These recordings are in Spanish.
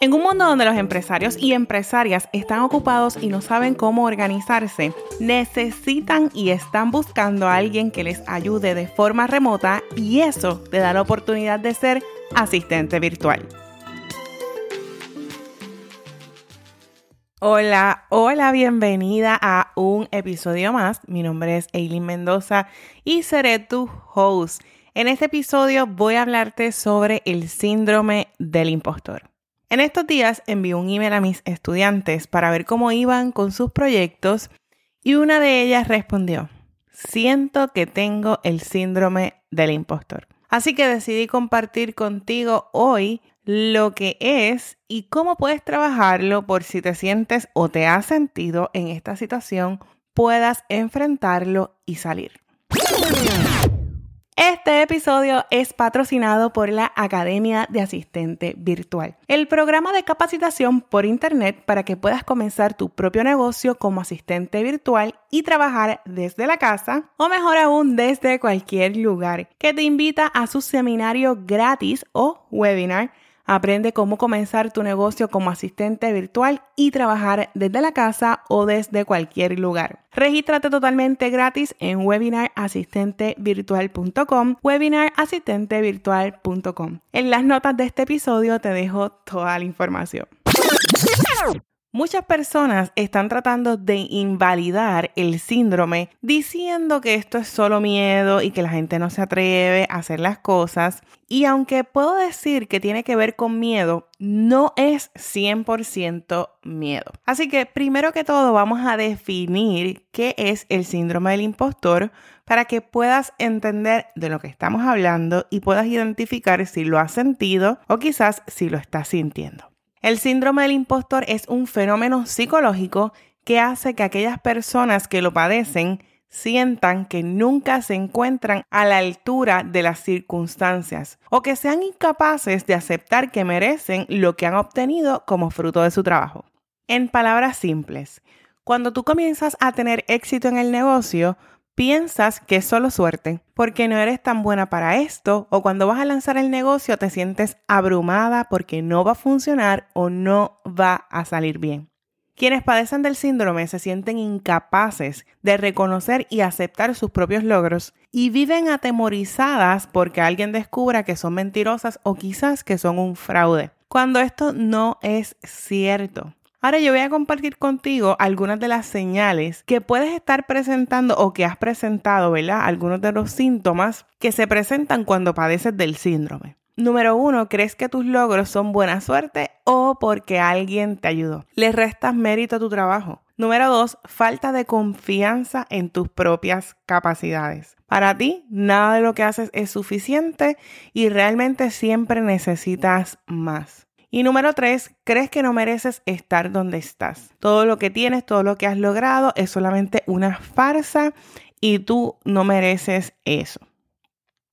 En un mundo donde los empresarios y empresarias están ocupados y no saben cómo organizarse, necesitan y están buscando a alguien que les ayude de forma remota y eso te da la oportunidad de ser asistente virtual. Hola, hola, bienvenida a un episodio más. Mi nombre es Eileen Mendoza y seré tu host. En este episodio voy a hablarte sobre el síndrome del impostor. En estos días envié un email a mis estudiantes para ver cómo iban con sus proyectos y una de ellas respondió, siento que tengo el síndrome del impostor. Así que decidí compartir contigo hoy lo que es y cómo puedes trabajarlo por si te sientes o te has sentido en esta situación, puedas enfrentarlo y salir. Este episodio es patrocinado por la Academia de Asistente Virtual, el programa de capacitación por Internet para que puedas comenzar tu propio negocio como asistente virtual y trabajar desde la casa o mejor aún desde cualquier lugar, que te invita a su seminario gratis o webinar Aprende cómo comenzar tu negocio como asistente virtual y trabajar desde la casa o desde cualquier lugar. Regístrate totalmente gratis en webinarasistentevirtual.com, webinarasistentevirtual.com. En las notas de este episodio te dejo toda la información. Muchas personas están tratando de invalidar el síndrome diciendo que esto es solo miedo y que la gente no se atreve a hacer las cosas. Y aunque puedo decir que tiene que ver con miedo, no es 100% miedo. Así que primero que todo vamos a definir qué es el síndrome del impostor para que puedas entender de lo que estamos hablando y puedas identificar si lo has sentido o quizás si lo estás sintiendo. El síndrome del impostor es un fenómeno psicológico que hace que aquellas personas que lo padecen sientan que nunca se encuentran a la altura de las circunstancias o que sean incapaces de aceptar que merecen lo que han obtenido como fruto de su trabajo. En palabras simples, cuando tú comienzas a tener éxito en el negocio, piensas que es solo suerte porque no eres tan buena para esto o cuando vas a lanzar el negocio te sientes abrumada porque no va a funcionar o no va a salir bien. Quienes padecen del síndrome se sienten incapaces de reconocer y aceptar sus propios logros y viven atemorizadas porque alguien descubra que son mentirosas o quizás que son un fraude, cuando esto no es cierto. Ahora yo voy a compartir contigo algunas de las señales que puedes estar presentando o que has presentado, ¿verdad? Algunos de los síntomas que se presentan cuando padeces del síndrome. Número uno, ¿crees que tus logros son buena suerte o porque alguien te ayudó? Le restas mérito a tu trabajo. Número dos, falta de confianza en tus propias capacidades. Para ti, nada de lo que haces es suficiente y realmente siempre necesitas más. Y número tres, crees que no mereces estar donde estás. Todo lo que tienes, todo lo que has logrado es solamente una farsa y tú no mereces eso.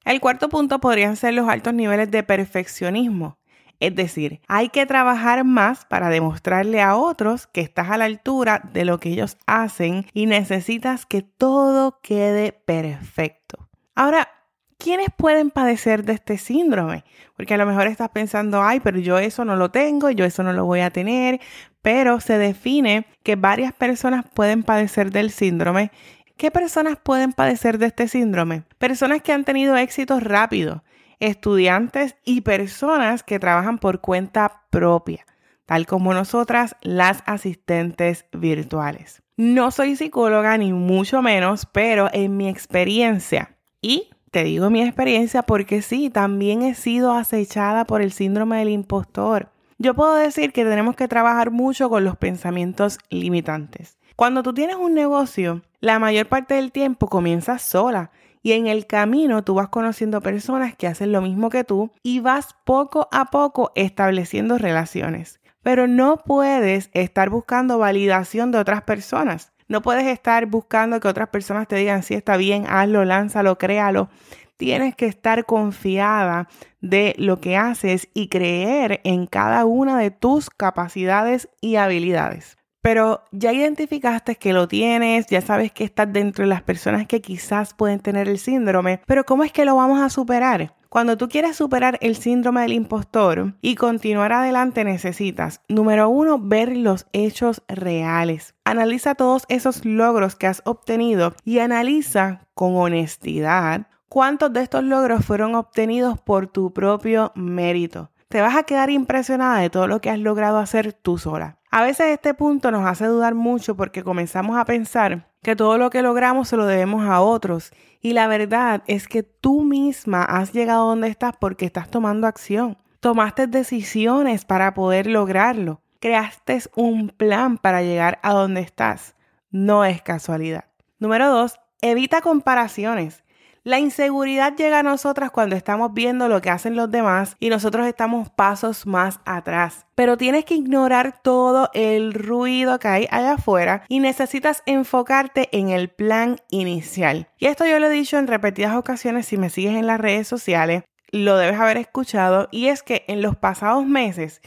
El cuarto punto podrían ser los altos niveles de perfeccionismo. Es decir, hay que trabajar más para demostrarle a otros que estás a la altura de lo que ellos hacen y necesitas que todo quede perfecto. Ahora, ¿quiénes pueden padecer de este síndrome? Porque a lo mejor estás pensando, ay, pero yo eso no lo tengo, yo eso no lo voy a tener, pero se define que varias personas pueden padecer del síndrome. ¿Qué personas pueden padecer de este síndrome? Personas que han tenido éxitos rápidos, estudiantes y personas que trabajan por cuenta propia, tal como nosotras, las asistentes virtuales. No soy psicóloga ni mucho menos, pero en mi experiencia y te digo mi experiencia porque sí, también he sido acechada por el síndrome del impostor. Yo puedo decir que tenemos que trabajar mucho con los pensamientos limitantes. Cuando tú tienes un negocio, la mayor parte del tiempo comienzas sola y en el camino tú vas conociendo personas que hacen lo mismo que tú y vas poco a poco estableciendo relaciones. Pero no puedes estar buscando validación de otras personas. No puedes estar buscando que otras personas te digan, si está bien, hazlo, lánzalo, créalo. Tienes que estar confiada de lo que haces y creer en cada una de tus capacidades y habilidades. Pero ya identificaste que lo tienes, ya sabes que estás dentro de las personas que quizás pueden tener el síndrome, pero ¿cómo es que lo vamos a superar? Cuando tú quieres superar el síndrome del impostor y continuar adelante necesitas, número uno, ver los hechos reales. Analiza todos esos logros que has obtenido y analiza con honestidad cuántos de estos logros fueron obtenidos por tu propio mérito. Te vas a quedar impresionada de todo lo que has logrado hacer tú sola. A veces este punto nos hace dudar mucho porque comenzamos a pensar que todo lo que logramos se lo debemos a otros. Y la verdad es que tú misma has llegado donde estás porque estás tomando acción. Tomaste decisiones para poder lograrlo. Creaste un plan para llegar a donde estás. No es casualidad. Número dos, evita comparaciones. La inseguridad llega a nosotras cuando estamos viendo lo que hacen los demás y nosotros estamos pasos más atrás. Pero tienes que ignorar todo el ruido que hay allá afuera y necesitas enfocarte en el plan inicial. Y esto yo lo he dicho en repetidas ocasiones si me sigues en las redes sociales, lo debes haber escuchado y es que en los pasados meses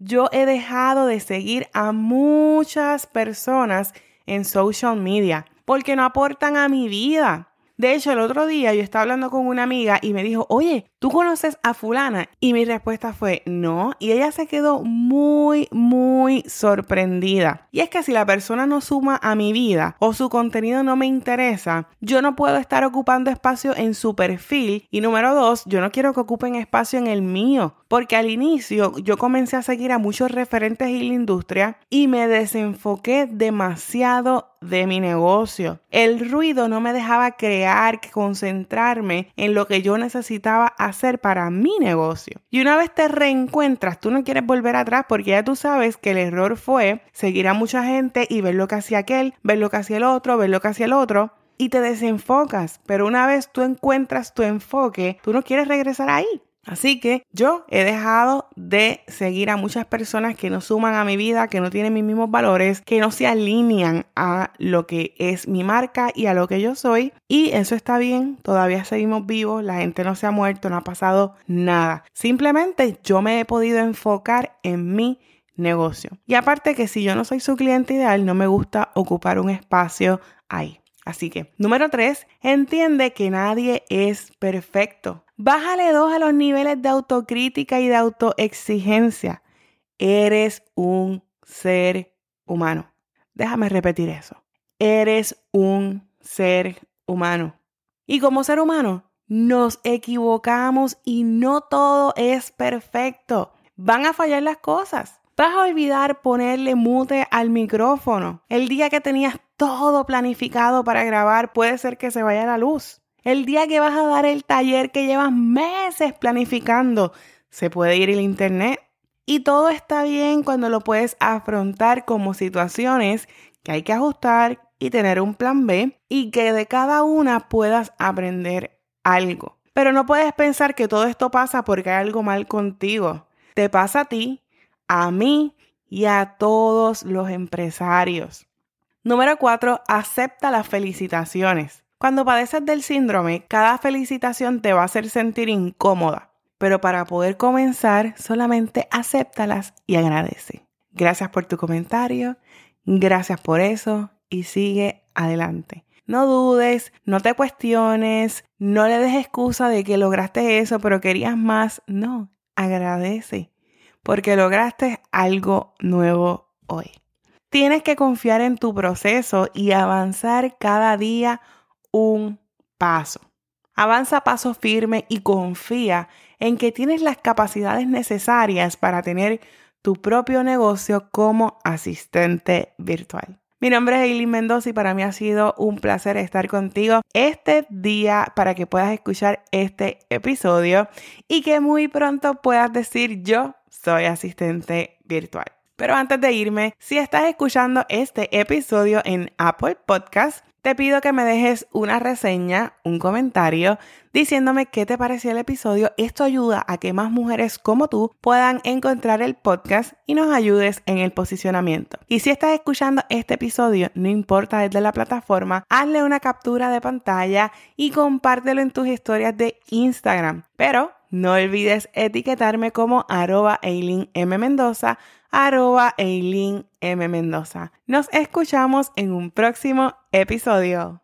yo he dejado de seguir a muchas personas en social media porque no aportan a mi vida. De hecho, el otro día yo estaba hablando con una amiga y me dijo, oye, ¿tú conoces a fulana? Y mi respuesta fue, no. Y ella se quedó muy, muy sorprendida. Y es que si la persona no suma a mi vida o su contenido no me interesa, yo no puedo estar ocupando espacio en su perfil. Y número dos, yo no quiero que ocupen espacio en el mío. Porque al inicio yo comencé a seguir a muchos referentes en la industria y me desenfoqué demasiado de mi negocio. El ruido no me dejaba crear, concentrarme en lo que yo necesitaba hacer para mi negocio. Y una vez te reencuentras, tú no quieres volver atrás porque ya tú sabes que el error fue seguir a mucha gente y ver lo que hacía aquel, ver lo que hacía el otro, ver lo que hacía el otro. Y te desenfocas, pero una vez tú encuentras tu enfoque, tú no quieres regresar ahí. Así que yo he dejado de seguir a muchas personas que no suman a mi vida, que no tienen mis mismos valores, que no se alinean a lo que es mi marca y a lo que yo soy. Y eso está bien, todavía seguimos vivos, la gente no se ha muerto, no ha pasado nada. Simplemente yo me he podido enfocar en mi negocio. Y aparte que si yo no soy su cliente ideal, no me gusta ocupar un espacio ahí. Así que, número tres, entiende que nadie es perfecto. Bájale dos a los niveles de autocrítica y de autoexigencia. Eres un ser humano. Déjame repetir eso. Eres un ser humano. Y como ser humano, nos equivocamos y no todo es perfecto. Van a fallar las cosas. Vas a olvidar ponerle mute al micrófono. El día que tenías todo planificado para grabar, puede ser que se vaya la luz. El día que vas a dar el taller que llevas meses planificando, se puede ir el internet. Y todo está bien cuando lo puedes afrontar como situaciones que hay que ajustar y tener un plan B y que de cada una puedas aprender algo. Pero no puedes pensar que todo esto pasa porque hay algo mal contigo. Te pasa a ti, a mí y a todos los empresarios. Número 4. Acepta las felicitaciones. Cuando padeces del síndrome, cada felicitación te va a hacer sentir incómoda, pero para poder comenzar, solamente acéptalas y agradece. Gracias por tu comentario, gracias por eso y sigue adelante. No dudes, no te cuestiones, no le des excusa de que lograste eso, pero querías más. No, agradece, porque lograste algo nuevo hoy. Tienes que confiar en tu proceso y avanzar cada día un paso. Avanza paso firme y confía en que tienes las capacidades necesarias para tener tu propio negocio como asistente virtual. Mi nombre es Eileen Mendoza y para mí ha sido un placer estar contigo este día para que puedas escuchar este episodio y que muy pronto puedas decir yo soy asistente virtual. Pero antes de irme, si estás escuchando este episodio en Apple Podcast, te pido que me dejes una reseña, un comentario, diciéndome qué te pareció el episodio. Esto ayuda a que más mujeres como tú puedan encontrar el podcast y nos ayudes en el posicionamiento. Y si estás escuchando este episodio, no importa desde la plataforma, hazle una captura de pantalla y compártelo en tus historias de Instagram. Pero no olvides etiquetarme como arroba Eileen M. Mendoza, arroba Eileen M. Mendoza. Nos escuchamos en un próximo episodio.